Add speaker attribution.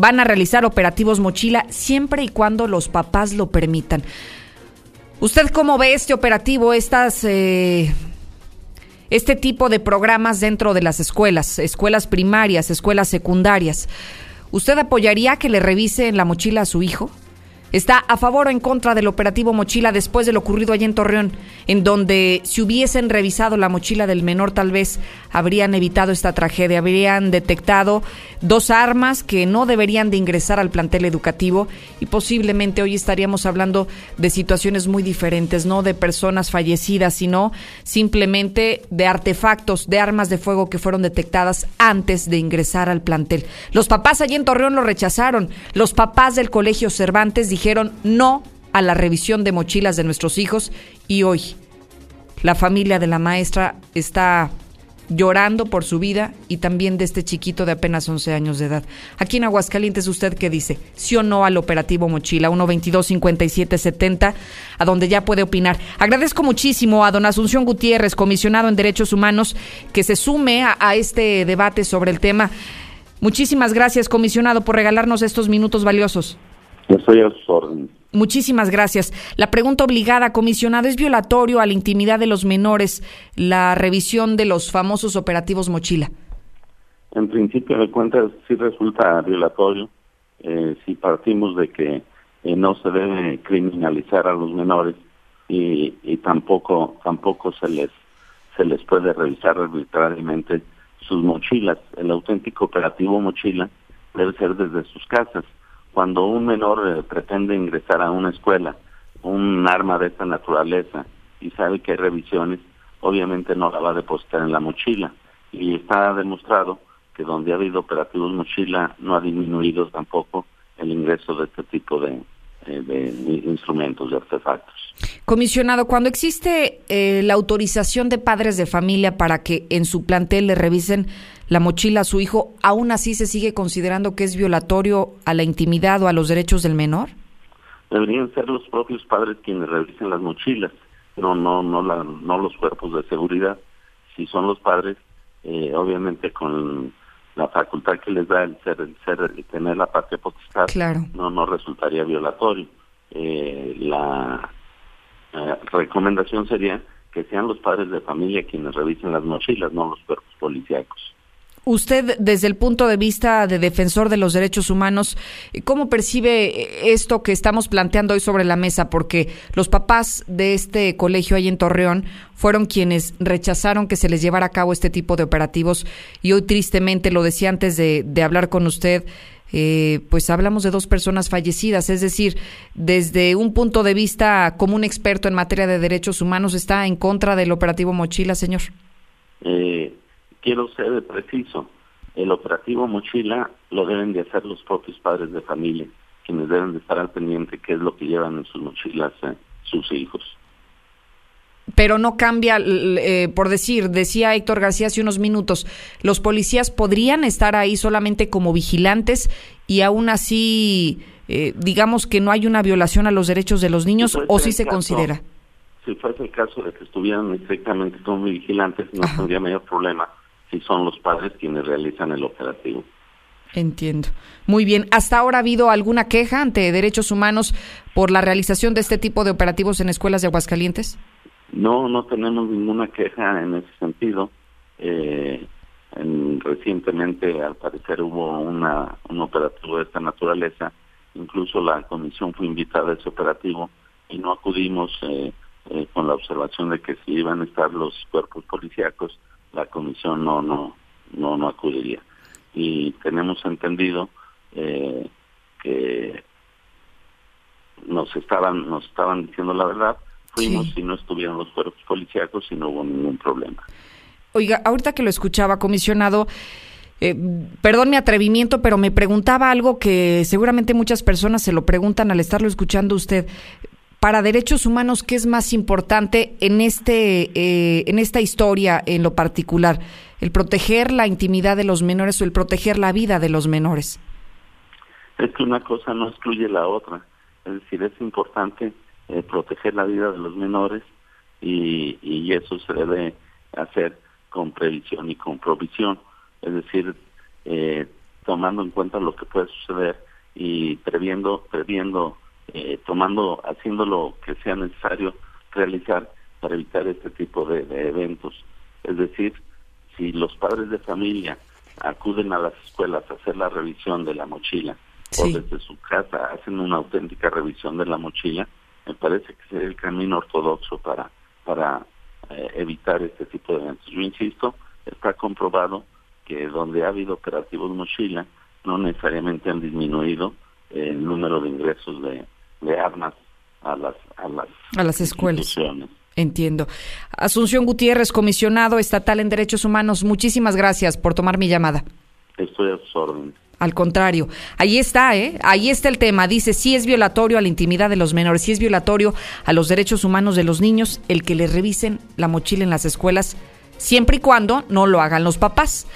Speaker 1: van a realizar operativos mochila siempre y cuando los papás lo permitan. ¿Usted cómo ve este operativo, estas, eh, este tipo de programas dentro de las escuelas, escuelas primarias, escuelas secundarias? ¿Usted apoyaría que le revisen la mochila a su hijo? Está a favor o en contra del operativo Mochila después de lo ocurrido allí en Torreón, en donde si hubiesen revisado la mochila del menor tal vez habrían evitado esta tragedia, habrían detectado dos armas que no deberían de ingresar al plantel educativo y posiblemente hoy estaríamos hablando de situaciones muy diferentes, no de personas fallecidas, sino simplemente de artefactos, de armas de fuego que fueron detectadas antes de ingresar al plantel. Los papás allí en Torreón lo rechazaron, los papás del Colegio Cervantes dijeron dijeron no a la revisión de mochilas de nuestros hijos y hoy la familia de la maestra está llorando por su vida y también de este chiquito de apenas 11 años de edad. Aquí en Aguascalientes, ¿usted qué dice? ¿Sí o no al operativo Mochila? 122-5770, a donde ya puede opinar. Agradezco muchísimo a don Asunción Gutiérrez, comisionado en Derechos Humanos, que se sume a, a este debate sobre el tema. Muchísimas gracias, comisionado, por regalarnos estos minutos valiosos.
Speaker 2: Estoy a sus órdenes.
Speaker 1: Muchísimas gracias. La pregunta obligada, comisionado, ¿es violatorio a la intimidad de los menores la revisión de los famosos operativos mochila?
Speaker 2: En principio de cuentas sí resulta violatorio eh, si partimos de que eh, no se debe criminalizar a los menores y, y, tampoco tampoco se les se les puede revisar arbitrariamente sus mochilas. El auténtico operativo mochila debe ser desde sus casas cuando un menor eh, pretende ingresar a una escuela, un arma de esta naturaleza, y sabe que hay revisiones, obviamente no la va a depositar en la mochila. Y está demostrado que donde ha habido operativos mochila no ha disminuido tampoco el ingreso de este tipo de, eh, de instrumentos, de artefactos.
Speaker 1: Comisionado, cuando existe eh, la autorización de padres de familia para que en su plantel le revisen la mochila a su hijo, ¿aún así se sigue considerando que es violatorio a la intimidad o a los derechos del menor?
Speaker 2: Deberían ser los propios padres quienes revisen las mochilas, no no no la, no los cuerpos de seguridad. Si son los padres, eh, obviamente con la facultad que les da el ser, el ser tener la parte potestad,
Speaker 1: claro.
Speaker 2: no no resultaría violatorio. Eh, la eh, recomendación sería que sean los padres de familia quienes revisen las mochilas, no los cuerpos policíacos.
Speaker 1: Usted, desde el punto de vista de defensor de los derechos humanos, ¿cómo percibe esto que estamos planteando hoy sobre la mesa? Porque los papás de este colegio ahí en Torreón fueron quienes rechazaron que se les llevara a cabo este tipo de operativos y hoy tristemente, lo decía antes de, de hablar con usted, eh, pues hablamos de dos personas fallecidas, es decir, desde un punto de vista como un experto en materia de derechos humanos, ¿está en contra del operativo Mochila, señor?
Speaker 2: Quiero ser preciso, el operativo mochila lo deben de hacer los propios padres de familia, quienes deben de estar al pendiente qué es lo que llevan en sus mochilas eh, sus hijos.
Speaker 1: Pero no cambia, eh, por decir, decía Héctor García hace unos minutos, los policías podrían estar ahí solamente como vigilantes y aún así, eh, digamos que no hay una violación a los derechos de los niños o sí se
Speaker 2: caso,
Speaker 1: considera.
Speaker 2: Si fuese el caso de que estuvieran estrictamente como vigilantes, no
Speaker 1: Ajá.
Speaker 2: tendría mayor problema si son los padres quienes realizan el operativo.
Speaker 1: Entiendo. Muy bien. ¿Hasta ahora ha habido alguna queja ante derechos humanos por la realización de este tipo de operativos en escuelas de Aguascalientes?
Speaker 2: No, no tenemos ninguna queja en ese sentido. Eh, en- recientemente, al parecer, hubo una, un operativo de esta naturaleza. Incluso la comisión fue invitada a ese operativo y no acudimos eh, eh, con la observación de que si iban a estar los cuerpos policíacos, la comisión no no no no acudiría. Y tenemos entendido eh, que nos estaban nos estaban diciendo la verdad fuimos
Speaker 1: Sí.
Speaker 2: y no estuvieron los cuerpos policíacos y no hubo ningún problema.
Speaker 1: Oiga, ahorita que lo escuchaba, comisionado, eh, perdón mi atrevimiento, pero me preguntaba algo que seguramente muchas personas se lo preguntan al estarlo escuchando usted. Para derechos humanos, ¿qué es más importante en este eh, en esta historia en lo particular? ¿El proteger la intimidad de los menores o el proteger la vida de los menores?
Speaker 2: Es que una cosa no excluye la otra. Es decir, es importante eh, proteger la vida de los menores y, y eso se debe hacer con previsión y con provisión. Es decir, eh, tomando en cuenta lo que puede suceder y previendo, previendo, eh, tomando, haciendo lo que sea necesario realizar para evitar este tipo de, eventos. Es decir, si los padres de familia acuden a las escuelas a hacer la revisión de la mochila o desde su casa hacen una auténtica revisión de la mochila, me parece que es el camino ortodoxo para, para eh, evitar este tipo de eventos. Yo insisto, está comprobado que donde ha habido operativos mochila no necesariamente han disminuido el número de ingresos de, armas a las a las,
Speaker 1: a las escuelas. Entiendo. Asunción Gutiérrez, comisionado estatal en derechos humanos, muchísimas gracias por tomar mi llamada.
Speaker 2: Estoy a sus órdenes.
Speaker 1: Al contrario, ahí está, ¿eh? Ahí está el tema. Dice, si es violatorio a la intimidad de los menores, si es violatorio a los derechos humanos de los niños, el que les revisen la mochila en las escuelas, siempre y cuando no lo hagan los papás.